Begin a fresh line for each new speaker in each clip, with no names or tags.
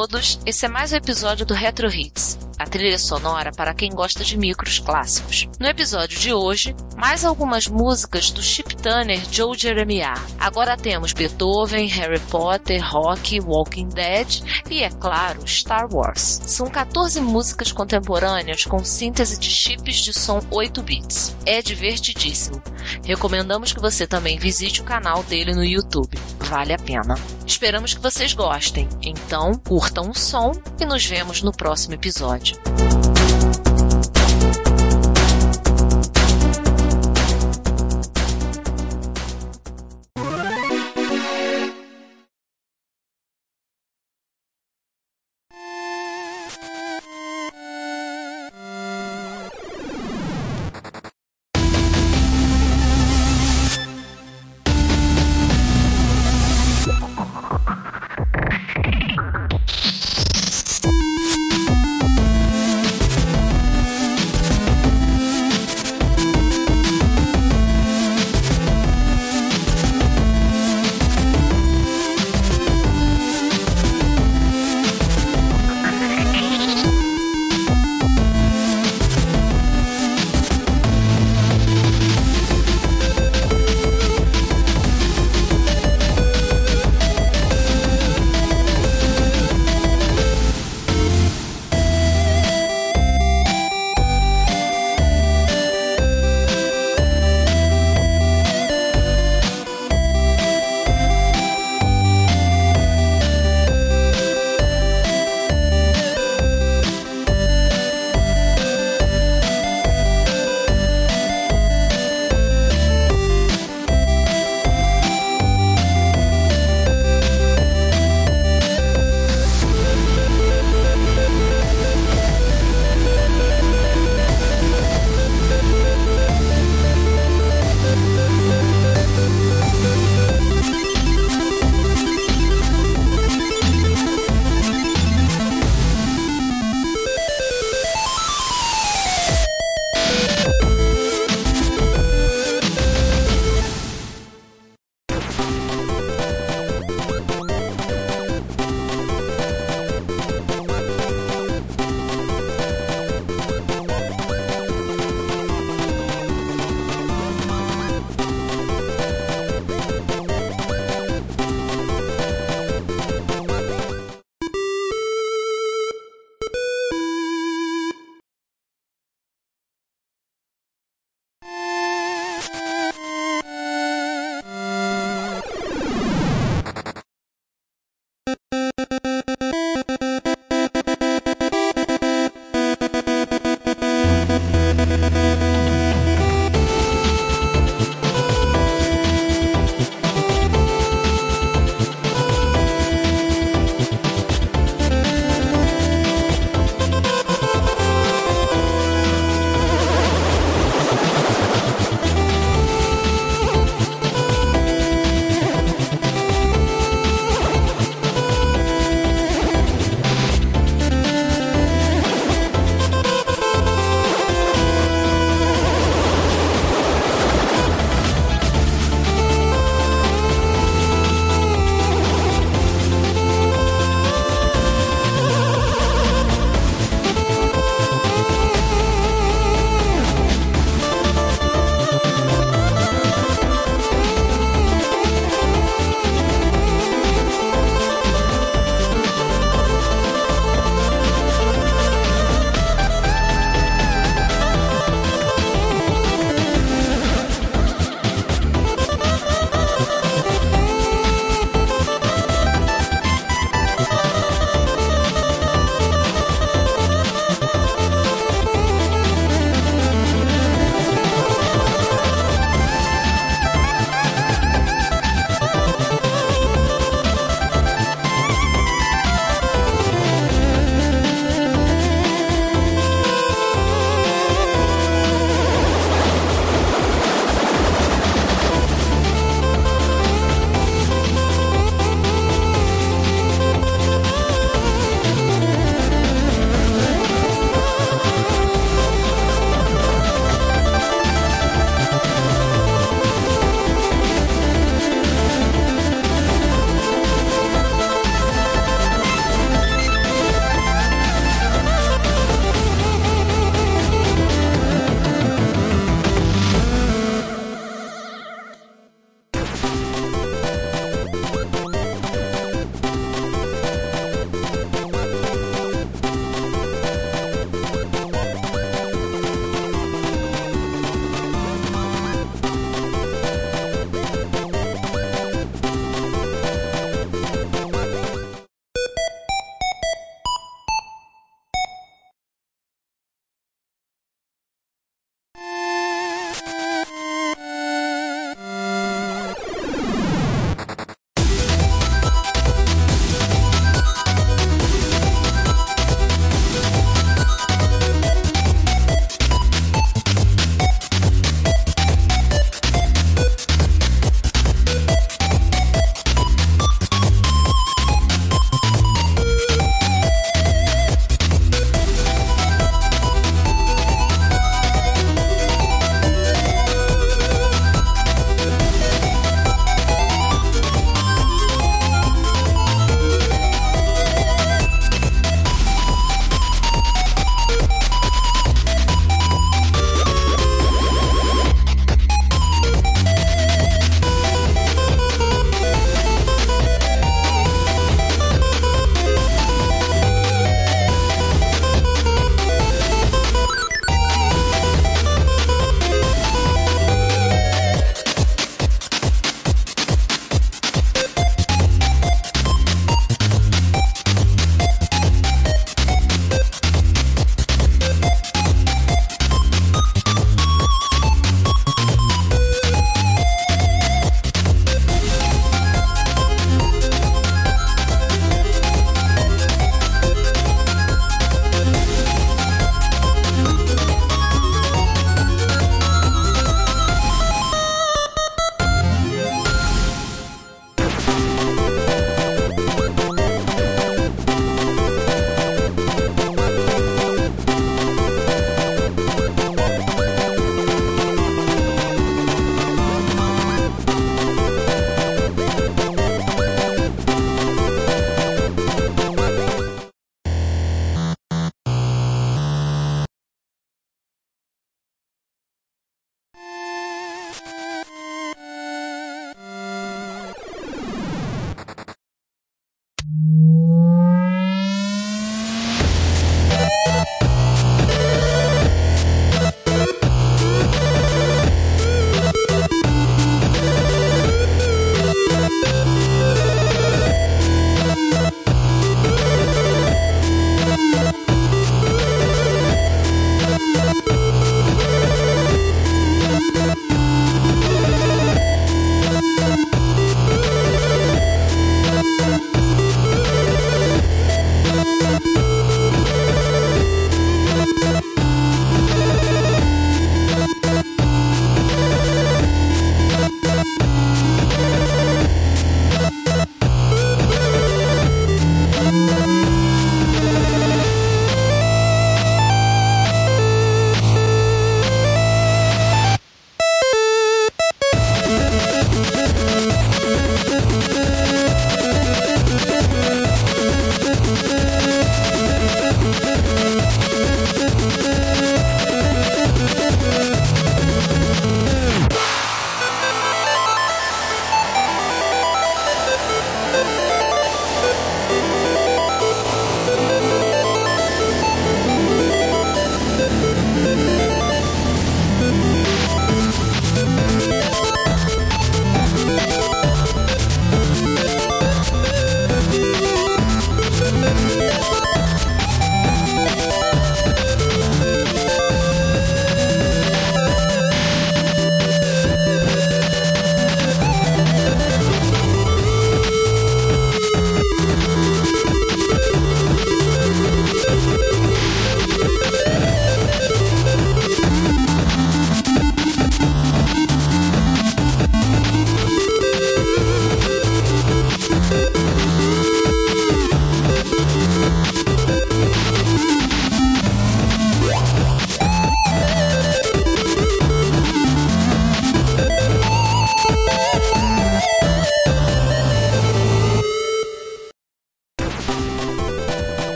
todos, esse é mais um episódio do Retro Hits, a trilha sonora para quem gosta de micros clássicos. No episódio de hoje, mais algumas músicas do Chip Turner Joe Jeremiah. Agora temos Beethoven, Harry Potter, Rock, Walking Dead e, é claro, Star Wars. São 14 músicas contemporâneas com síntese de chips de som 8 bits. É divertidíssimo. Recomendamos que você também visite o canal dele no YouTube. Vale a pena. Esperamos que vocês gostem. Então, curtam o som e nos vemos no próximo episódio.
Hold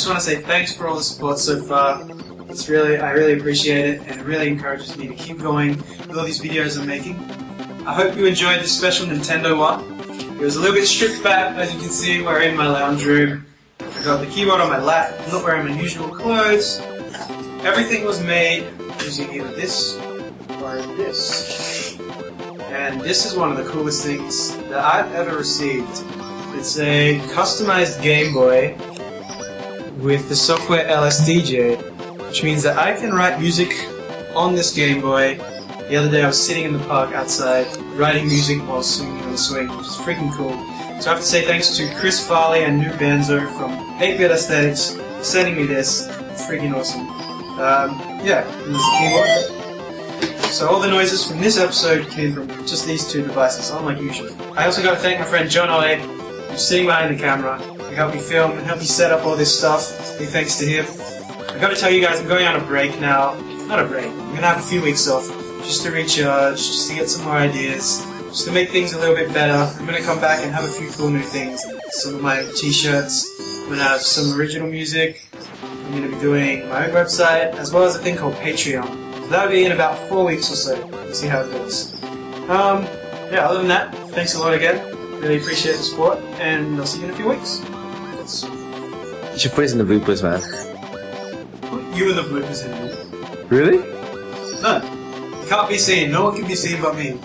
just want to say thanks for all the support so far. It's really, I really appreciate it, and it really encourages me to keep going with all these videos I'm making. I hope you enjoyed this special Nintendo one. It was a little bit stripped back, as you can see. We're in my lounge room. I got the keyboard on my lap. I'm not wearing my usual clothes. Everything was made using either this or this. And this is one of the coolest things that I've ever received. It's a customized Game Boy with the software LSDJ, which means that I can write music on this Game Boy. The other day I was sitting in the park outside writing music while swinging on the swing, which is freaking cool. So I have to say thanks to Chris Farley and New Banzo from 8-Bit Aesthetics for sending me this. It's freaking awesome. Um, yeah, there's the keyboard. So all the noises from this episode came from just these two devices, unlike usual. I also got to thank my friend John Ollie, who's sitting behind the camera. He helped me film and helped me set up all this stuff. Big thanks to him. I got to tell you guys, I'm going on a break now. Not a break. I'm gonna have a few weeks off just to recharge, just to get some more ideas, just to make things a little bit better. I'm gonna come back and have a few cool new things. Some of my t-shirts. I'm gonna have some original music. I'm to be doing my own website as well as a thing called Patreon. So that'll be in about four weeks or so. We'll see how it goes. Um, yeah, other than that, thanks a lot again. Really appreciate the support, and I'll see you in a few weeks. That's-
You should put this in the bloopers, man.
You were the bloopers in.
Really?
No. Can't be seen. No one can be seen but me.